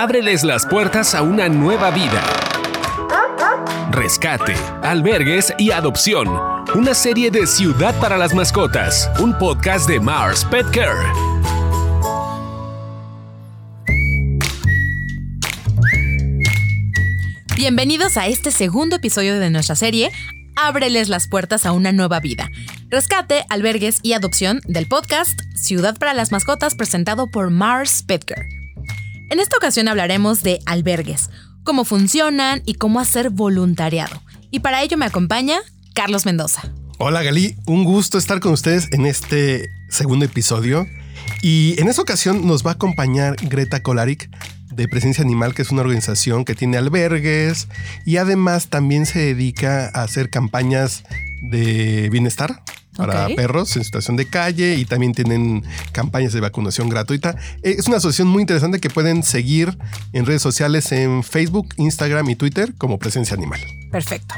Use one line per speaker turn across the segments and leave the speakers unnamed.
Ábreles las puertas a una nueva vida. Rescate, albergues y adopción. Una serie de Ciudad para las Mascotas. Un podcast de Mars Pet Care.
Bienvenidos a este segundo episodio de nuestra serie Ábreles las puertas a una nueva vida. Rescate, albergues y adopción del podcast Ciudad para las Mascotas presentado por Mars Pet Care. En esta ocasión hablaremos de albergues, cómo funcionan y cómo hacer voluntariado. Y para ello me acompaña Carlos Mendoza.
Hola Gali, un gusto estar con ustedes en este segundo episodio. Y en esta ocasión nos va a acompañar Greta Kolarik de Presencia Animal, que es una organización que tiene albergues y además también se dedica a hacer campañas de bienestar para perros en situación de calle y también tienen campañas de vacunación gratuita. Eh, es una asociación muy interesante que pueden seguir en redes sociales en Facebook, Instagram y Twitter como Presencia Animal.
Perfecto.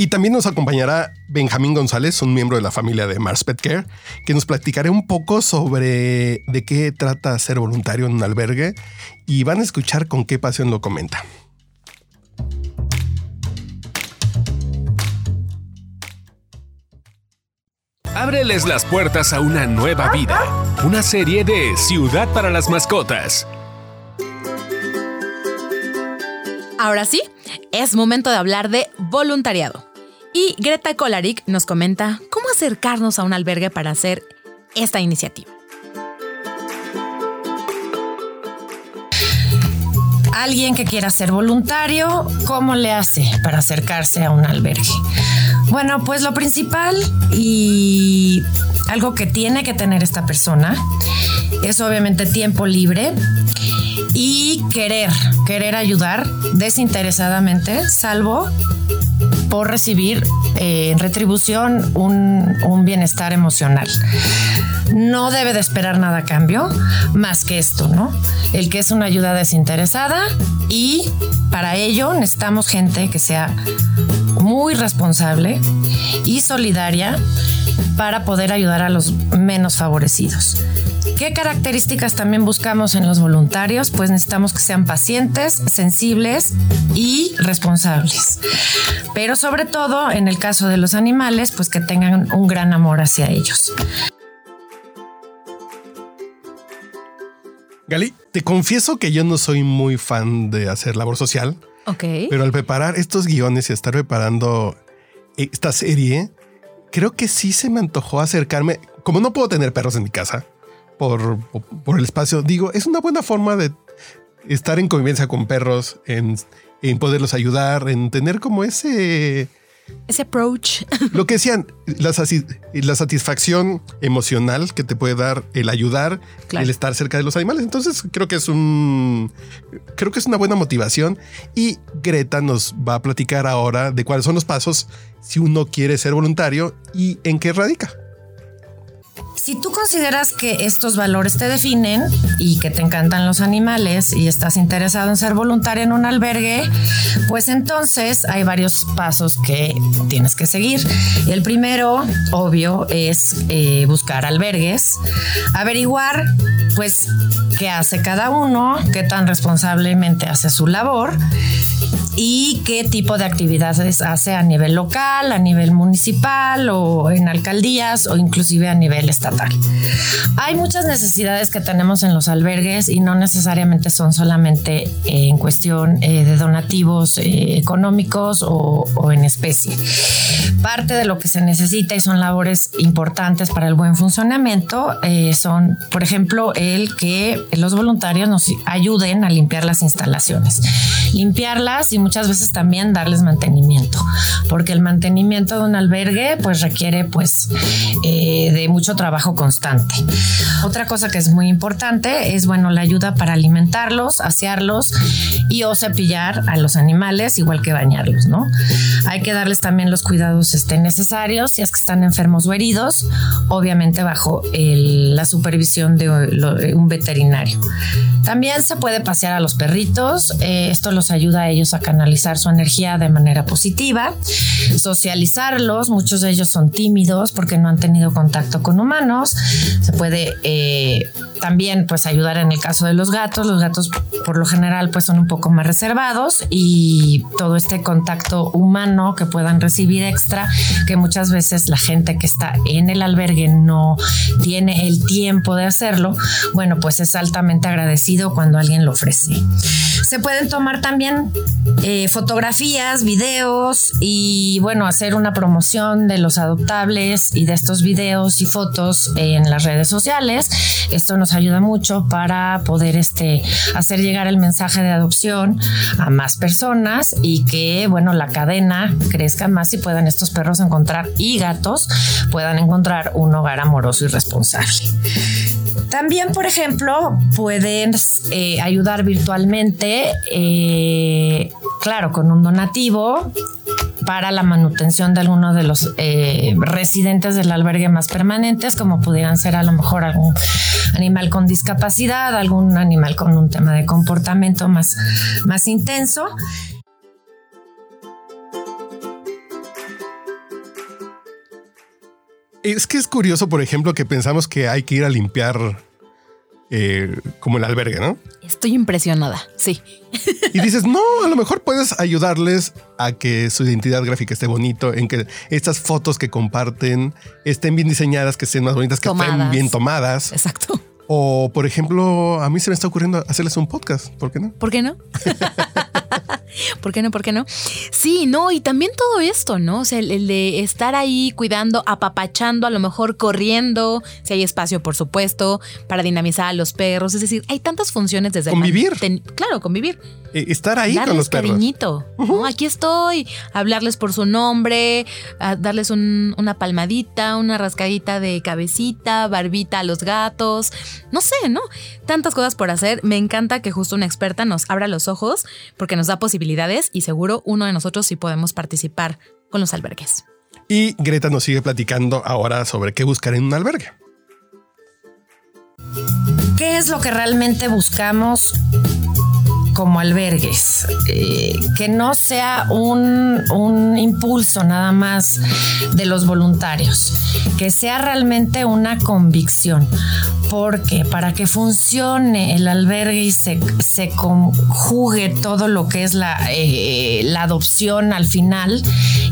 Y también nos acompañará Benjamín González, un miembro de la familia de Mars Pet Care, que nos platicará un poco sobre de qué trata ser voluntario en un albergue y van a escuchar con qué pasión lo comenta.
Ábreles las puertas a una nueva vida. Una serie de Ciudad para las Mascotas.
Ahora sí, es momento de hablar de voluntariado. Y Greta Kolarik nos comenta cómo acercarnos a un albergue para hacer esta iniciativa.
Alguien que quiera ser voluntario, ¿cómo le hace para acercarse a un albergue? Bueno, pues lo principal y algo que tiene que tener esta persona es obviamente tiempo libre y querer, querer ayudar desinteresadamente, salvo por recibir eh, en retribución un, un bienestar emocional. No debe de esperar nada a cambio más que esto, ¿no? El que es una ayuda desinteresada y para ello necesitamos gente que sea muy responsable y solidaria para poder ayudar a los menos favorecidos. ¿Qué características también buscamos en los voluntarios? Pues necesitamos que sean pacientes, sensibles y responsables. Pero sobre todo, en el caso de los animales, pues que tengan un gran amor hacia ellos.
Gali, te confieso que yo no soy muy fan de hacer labor social. Pero al preparar estos guiones y estar preparando esta serie, creo que sí se me antojó acercarme. Como no puedo tener perros en mi casa por, por el espacio, digo, es una buena forma de estar en convivencia con perros, en poderlos ayudar, en tener como ese
ese approach.
Lo que decían, la, la, satisfacción emocional que te puede dar el ayudar, el estar cerca de los animales. Entonces creo que es un, creo que es una buena motivación. Y Greta nos va a platicar ahora de cuáles son los pasos si uno quiere ser voluntario y en qué radica.
Si tú consideras que estos valores te definen y que te encantan los animales y estás interesado en ser voluntario en un albergue, pues entonces hay varios pasos que tienes que seguir. El primero, obvio, es eh, buscar albergues, averiguar pues qué hace cada uno, qué tan responsablemente hace su labor y qué tipo de actividades hace a nivel local, a nivel municipal o en alcaldías o inclusive a nivel estatal. Hay muchas necesidades que tenemos en los albergues y no necesariamente son solamente eh, en cuestión eh, de donativos eh, económicos o, o en especie. Parte de lo que se necesita y son labores importantes para el buen funcionamiento son, por ejemplo, el que los voluntarios nos ayuden a limpiar las instalaciones. Limpiarlas y muchas veces también darles mantenimiento, porque el mantenimiento de un albergue pues requiere pues eh, de mucho trabajo constante. Otra cosa que es muy importante es bueno la ayuda para alimentarlos, asearlos y o cepillar a los animales igual que bañarlos, ¿no? Hay que darles también los cuidados este, necesarios si es que están enfermos o heridos, obviamente bajo la supervisión de un veterinario. También se puede pasear a los perritos, eh, esto los ayuda a ellos a canalizar su energía de manera positiva, socializarlos, muchos de ellos son tímidos porque no han tenido contacto con humanos, se puede... Eh, también pues ayudar en el caso de los gatos. Los gatos por lo general pues son un poco más reservados y todo este contacto humano que puedan recibir extra, que muchas veces la gente que está en el albergue no tiene el tiempo de hacerlo, bueno pues es altamente agradecido cuando alguien lo ofrece. Se pueden tomar también eh, fotografías, videos y bueno, hacer una promoción de los adoptables y de estos videos y fotos en las redes sociales. Esto nos ayuda mucho para poder este, hacer llegar el mensaje de adopción a más personas y que bueno, la cadena crezca más y puedan estos perros encontrar y gatos puedan encontrar un hogar amoroso y responsable. También, por ejemplo, pueden eh, ayudar virtualmente, eh, claro, con un donativo para la manutención de alguno de los eh, residentes del albergue más permanentes, como pudieran ser a lo mejor algún animal con discapacidad, algún animal con un tema de comportamiento más, más intenso.
Es que es curioso, por ejemplo, que pensamos que hay que ir a limpiar eh, como el albergue, ¿no?
Estoy impresionada, sí.
Y dices, no, a lo mejor puedes ayudarles a que su identidad gráfica esté bonito, en que estas fotos que comparten estén bien diseñadas, que estén más bonitas, que estén bien tomadas.
Exacto.
O, por ejemplo, a mí se me está ocurriendo hacerles un podcast. ¿Por qué no?
¿Por qué no? ¿Por qué no? ¿Por qué no? Sí, no, y también todo esto, ¿no? O sea, el, de estar ahí cuidando, apapachando, a lo mejor corriendo, si hay espacio, por supuesto, para dinamizar a los perros. Es decir, hay tantas funciones desde...
Convivir.
claro, convivir.
Eh, estar ahí con los perros.
cariñito. Aquí estoy. Hablarles por su nombre, darles una palmadita, una rascadita de cabecita, barbita a los gatos. No sé, ¿no? Tantas cosas por hacer. Me encanta que justo una experta nos abra los ojos porque nos da posibilidades y seguro uno de nosotros sí podemos participar con los albergues.
Y Greta nos sigue platicando ahora sobre qué buscar en un albergue.
¿Qué es lo que realmente buscamos como albergues, eh, que no sea un, un, impulso nada más de los voluntarios, que sea realmente una convicción. Porque para que funcione el albergue y se, se conjugue todo lo que es la, eh, la adopción al final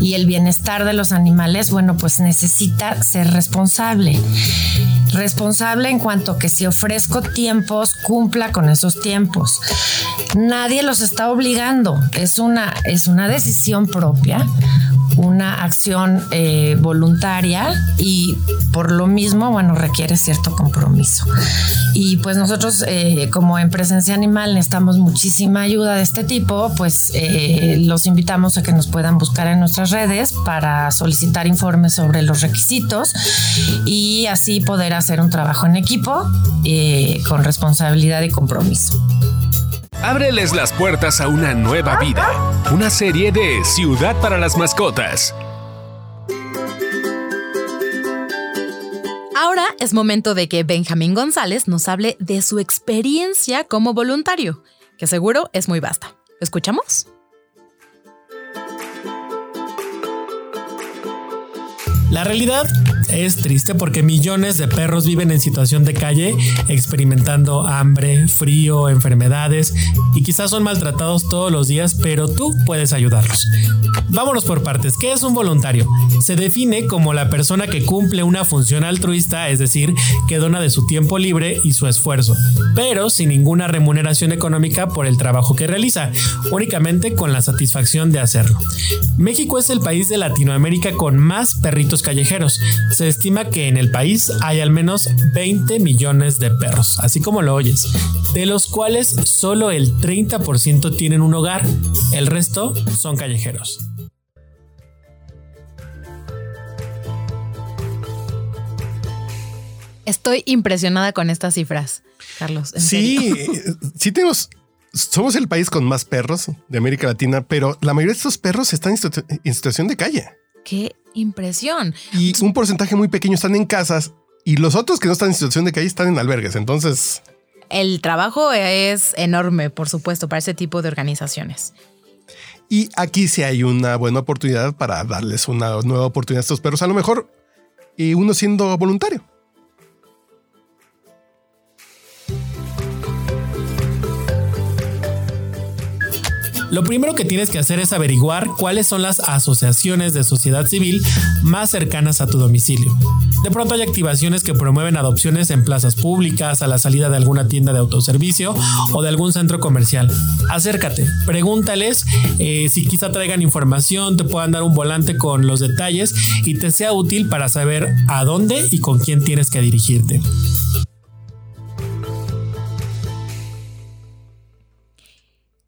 y el bienestar de los animales, bueno, pues necesita ser responsable responsable en cuanto que si ofrezco tiempos, cumpla con esos tiempos. Nadie los está obligando, es una, es una decisión propia una acción eh, voluntaria y por lo mismo, bueno, requiere cierto compromiso. Y pues nosotros eh, como en presencia animal necesitamos muchísima ayuda de este tipo, pues eh, los invitamos a que nos puedan buscar en nuestras redes para solicitar informes sobre los requisitos y así poder hacer un trabajo en equipo con responsabilidad y compromiso.
Ábreles las puertas a una nueva vida. Una serie de Ciudad para las Mascotas.
Ahora es momento de que Benjamín González nos hable de su experiencia como voluntario, que seguro es muy vasta. escuchamos?
La realidad es triste porque millones de perros viven en situación de calle, experimentando hambre, frío, enfermedades y quizás son maltratados todos los días, pero tú puedes ayudarlos. Vámonos por partes. ¿Qué es un voluntario? Se define como la persona que cumple una función altruista, es decir, que dona de su tiempo libre y su esfuerzo, pero sin ninguna remuneración económica por el trabajo que realiza, únicamente con la satisfacción de hacerlo. México es el país de Latinoamérica con más perritos callejeros. Se estima que en el país hay al menos 20 millones de perros, así como lo oyes, de los cuales solo el 30% tienen un hogar, el resto son callejeros.
Estoy impresionada con estas cifras, Carlos.
sí, sí tenemos somos el país con más perros de América Latina, pero la mayoría de estos perros están en, situación de calle.
Qué impresión.
Y un porcentaje muy pequeño están en casas y los otros que no están en situación de calle están en albergues. Entonces...
El trabajo es enorme, por supuesto, para ese tipo de organizaciones.
Y aquí sí hay una buena oportunidad para darles una nueva oportunidad a estos perros. A lo mejor y uno siendo voluntario.
Lo primero que tienes que hacer es averiguar cuáles son las asociaciones de sociedad civil más cercanas a tu domicilio. De pronto hay activaciones que promueven adopciones en plazas públicas, a la salida de alguna tienda de autoservicio o de algún centro comercial. Acércate, pregúntales eh, si quizá traigan información, te puedan dar un volante con los detalles y te sea útil para saber a dónde y con quién tienes que dirigirte.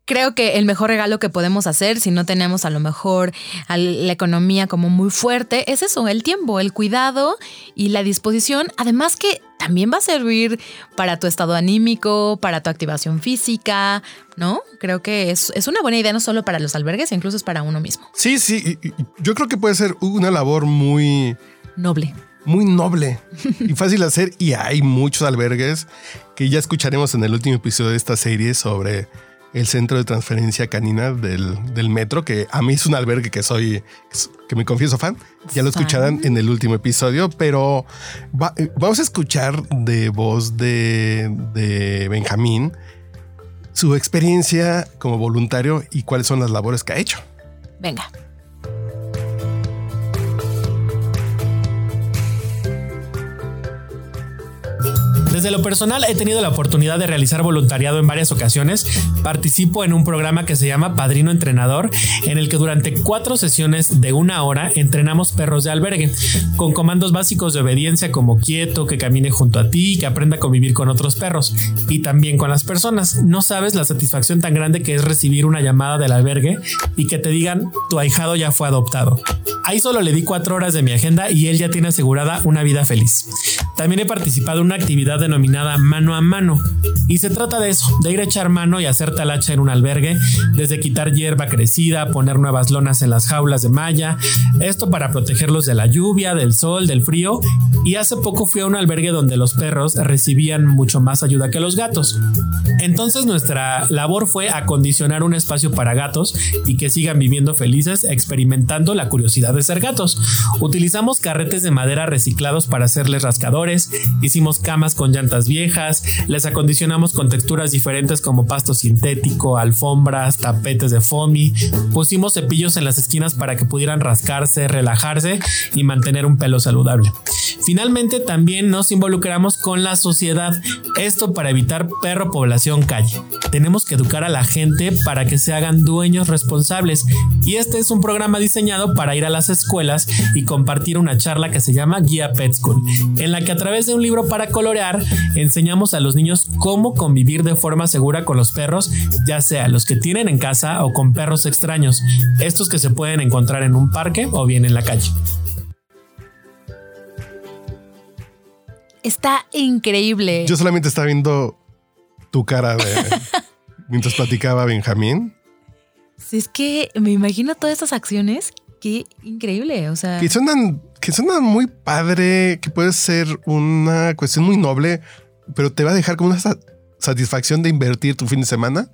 Creo que el mejor regalo que podemos hacer si no tenemos a lo mejor la economía como muy fuerte es eso, el tiempo, el cuidado y la disposición. Además que también va a servir para tu estado anímico, para tu activación física, ¿no? Creo que es, es una buena idea no solo para los albergues, incluso es para uno mismo.
Sí, sí, yo creo que puede ser una labor muy...
Noble
muy noble y fácil de hacer. Y hay muchos albergues que ya escucharemos en el último episodio de esta serie sobre el centro de transferencia canina del, metro, que a mí es un albergue que soy, que me confieso fan. Ya lo escucharán en el último episodio, pero vamos a escuchar de voz de, de Benjamín su experiencia como voluntario y cuáles son las labores que ha hecho.
Venga.
Desde lo personal he tenido la oportunidad de realizar voluntariado en varias ocasiones. Participo en un programa que se llama Padrino Entrenador, en el que durante cuatro sesiones de una hora entrenamos perros de albergue, con comandos básicos de obediencia como quieto, que camine junto a ti, que aprenda a convivir con otros perros y también con las personas. No sabes la satisfacción tan grande que es recibir una llamada del albergue y que te digan tu ahijado ya fue adoptado. Ahí solo le di cuatro horas de mi agenda y él ya tiene asegurada una vida feliz. También he participado en una actividad denominada mano a mano. Y se trata de eso, de ir a echar mano y hacer talacha en un albergue, desde quitar hierba crecida, poner nuevas lonas en las jaulas de malla, esto para protegerlos de la lluvia, del sol, del frío. Y hace poco fui a un albergue donde los perros recibían mucho más ayuda que los gatos. Entonces nuestra labor fue acondicionar un espacio para gatos y que sigan viviendo felices experimentando la curiosidad de ser gatos. Utilizamos carretes de madera reciclados para hacerles rascadores hicimos camas con llantas viejas, les acondicionamos con texturas diferentes como pasto sintético, alfombras, tapetes de foamy, pusimos cepillos en las esquinas para que pudieran rascarse, relajarse y mantener un pelo saludable. Finalmente también nos involucramos con la sociedad, esto para evitar perro población calle. Tenemos que educar a la gente para que se hagan dueños responsables y este es un programa diseñado para ir a las escuelas y compartir una charla que se llama Guía Pet School, en la que a través de un libro para colorear enseñamos a los niños cómo convivir de forma segura con los perros, ya sea los que tienen en casa o con perros extraños, estos que se pueden encontrar en un parque o bien en la calle.
Está increíble.
Yo solamente estaba viendo tu cara de mientras platicaba Benjamín.
Es que me imagino todas estas acciones. Qué increíble. O sea,
que suenan, que suenan muy padre, que puede ser una cuestión muy noble, pero te va a dejar como una satisfacción de invertir tu fin de semana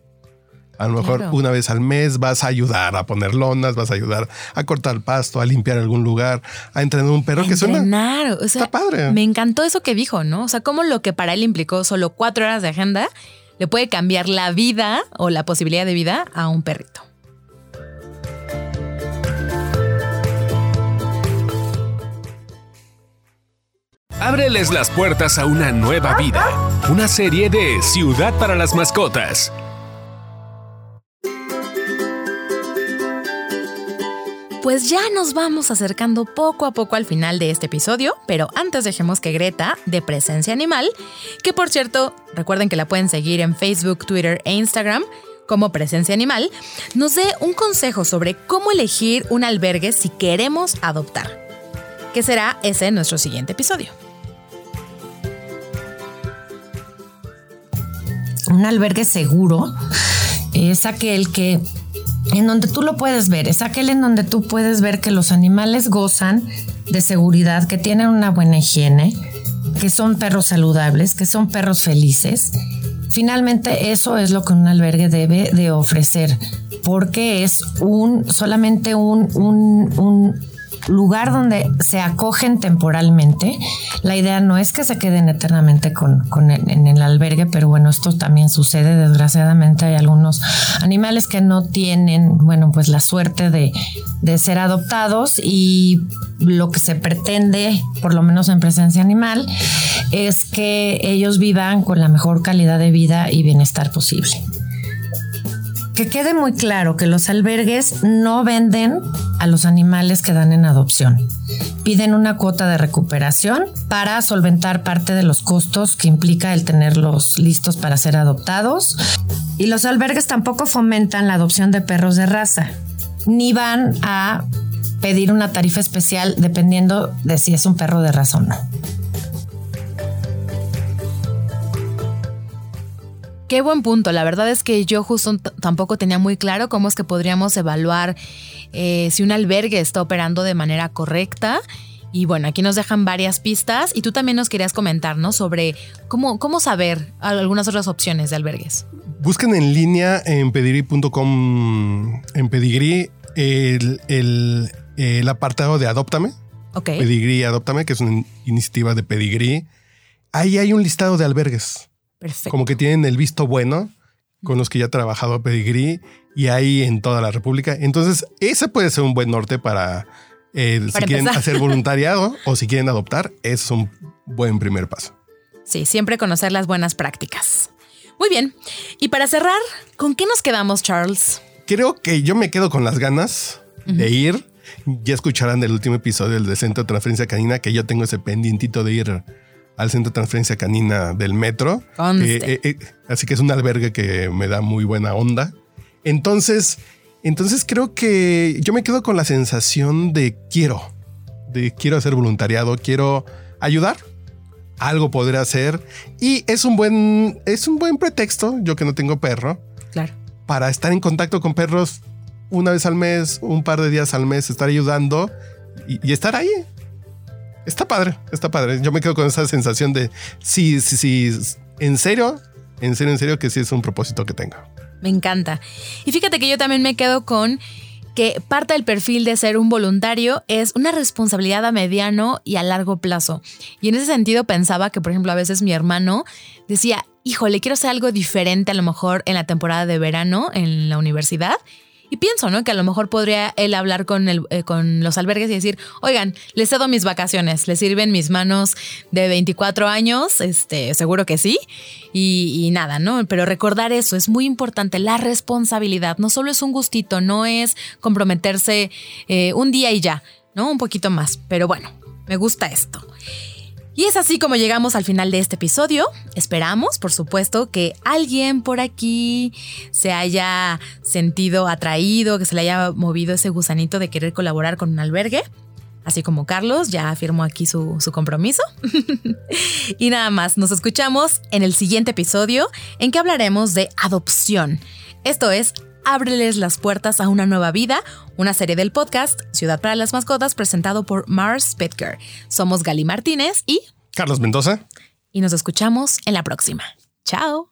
a lo mejor una vez al mes vas a ayudar a poner lonas, vas a ayudar a cortar pasto, a limpiar algún lugar, a entrenar un perro que suena.
O sea, está padre. Me encantó eso que dijo, ¿no? O sea, como lo que para él implicó solo cuatro horas de agenda le puede cambiar la vida o la posibilidad de vida a un perrito.
Ábreles las puertas a una nueva vida. Una serie de Ciudad para las Mascotas
Pues ya nos vamos acercando poco a poco al final de este episodio, pero antes dejemos que Greta, de Presencia Animal, que por cierto, recuerden que la pueden seguir en Facebook, Twitter e Instagram, como Presencia Animal, nos dé un consejo sobre cómo elegir un albergue si queremos adoptar, que será ese nuestro siguiente episodio.
Un albergue seguro es aquel que en donde tú lo puedes ver, es aquel en donde tú puedes ver que los animales gozan de seguridad, que tienen una buena higiene, que son perros saludables, que son perros felices. Finalmente eso es lo que un albergue debe de ofrecer, porque es un solamente un, un, lugar donde se acogen temporalmente. La idea no es que se queden eternamente con, en el albergue, pero bueno, esto también sucede. Desgraciadamente hay algunos animales que no tienen, bueno, pues la suerte de, de ser adoptados y lo que se pretende, por lo menos en presencia animal, es que ellos vivan con la mejor calidad de vida y bienestar posible. Que quede muy claro que los albergues no venden a los animales que dan en adopción. Piden una cuota de recuperación para solventar parte de los costos que implica el tenerlos listos para ser adoptados. Y los albergues tampoco fomentan la adopción de perros de raza, ni van a pedir una tarifa especial dependiendo de si es un perro de raza o no.
Qué buen punto. La verdad es que yo justo tampoco tenía muy claro cómo es que podríamos evaluar eh, si un albergue está operando de manera correcta. Y bueno, aquí nos dejan varias pistas y tú también nos querías comentar, ¿no? Sobre cómo, cómo saber algunas otras opciones de albergues.
Busquen en línea en pedigrí.com, en pedigrí, el, el, apartado de Adóptame.
Ok.
Pedigrí Adóptame, que es una iniciativa de Pedigrí. Ahí hay un listado de albergues. Como que tienen el visto bueno con los que ya ha trabajado Pedigree y hay en toda la República. Entonces, ese puede ser un buen norte para, eh, si quieren hacer voluntariado o si quieren adoptar, es un buen primer paso.
Sí, siempre conocer las buenas prácticas. Muy bien. Y para cerrar, ¿con qué nos quedamos, Charles?
Creo que yo me quedo con las ganas de ir. Ya escucharán del último episodio del de Centro de Transferencia Canina que yo tengo ese pendientito de ir al centro de transferencia canina del metro. Eh, eh, eh, así que es un albergue que me da muy buena onda. Entonces, entonces creo que yo me quedo con la sensación de quiero, de quiero hacer voluntariado, quiero ayudar, algo poder hacer. Y es un buen, es un buen pretexto, yo que no tengo perro,
claro,
para estar en contacto con perros una vez al mes, un par de días al mes, estar ayudando y estar ahí está padre, está padre. Yo me quedo con esa sensación de sí, sí, sí, en serio, en serio, en serio que sí es un propósito que tengo.
Me encanta. Y fíjate que yo también me quedo con que parte del perfil de ser un voluntario es una responsabilidad a mediano y a largo plazo. Y en ese sentido pensaba que, por ejemplo, a veces mi hermano decía, híjole, quiero hacer algo diferente a lo mejor en la temporada de verano en la universidad y pienso, ¿no? Que a lo mejor podría él hablar con, el, eh, con los albergues y decir, oigan, les cedo mis vacaciones, les sirven mis manos de 24 años, este, seguro que sí. Y, nada, ¿no? Pero recordar eso es muy importante, la responsabilidad. No solo es un gustito, no es comprometerse eh, un día y ya, ¿no? Un poquito más. Pero bueno, me gusta esto. Y es así como llegamos al final de este episodio. Esperamos, por supuesto, que alguien por aquí se haya sentido atraído, que se le haya movido ese gusanito de querer colaborar con un albergue. Así como Carlos ya afirmó aquí su, compromiso. y nada más, nos escuchamos en el siguiente episodio en que hablaremos de adopción. Esto es Ábreles las puertas a una nueva vida, una serie del podcast Ciudad para las Mascotas presentado por Mars Spitker. Somos Gali Martínez y
Carlos Mendoza.
Y nos escuchamos en la próxima. Chao.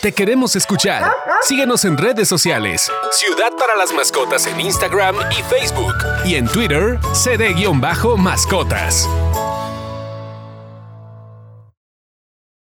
Te queremos escuchar. Síguenos en redes sociales. Ciudad para las Mascotas en Instagram y Facebook. Y en Twitter, cd-mascotas.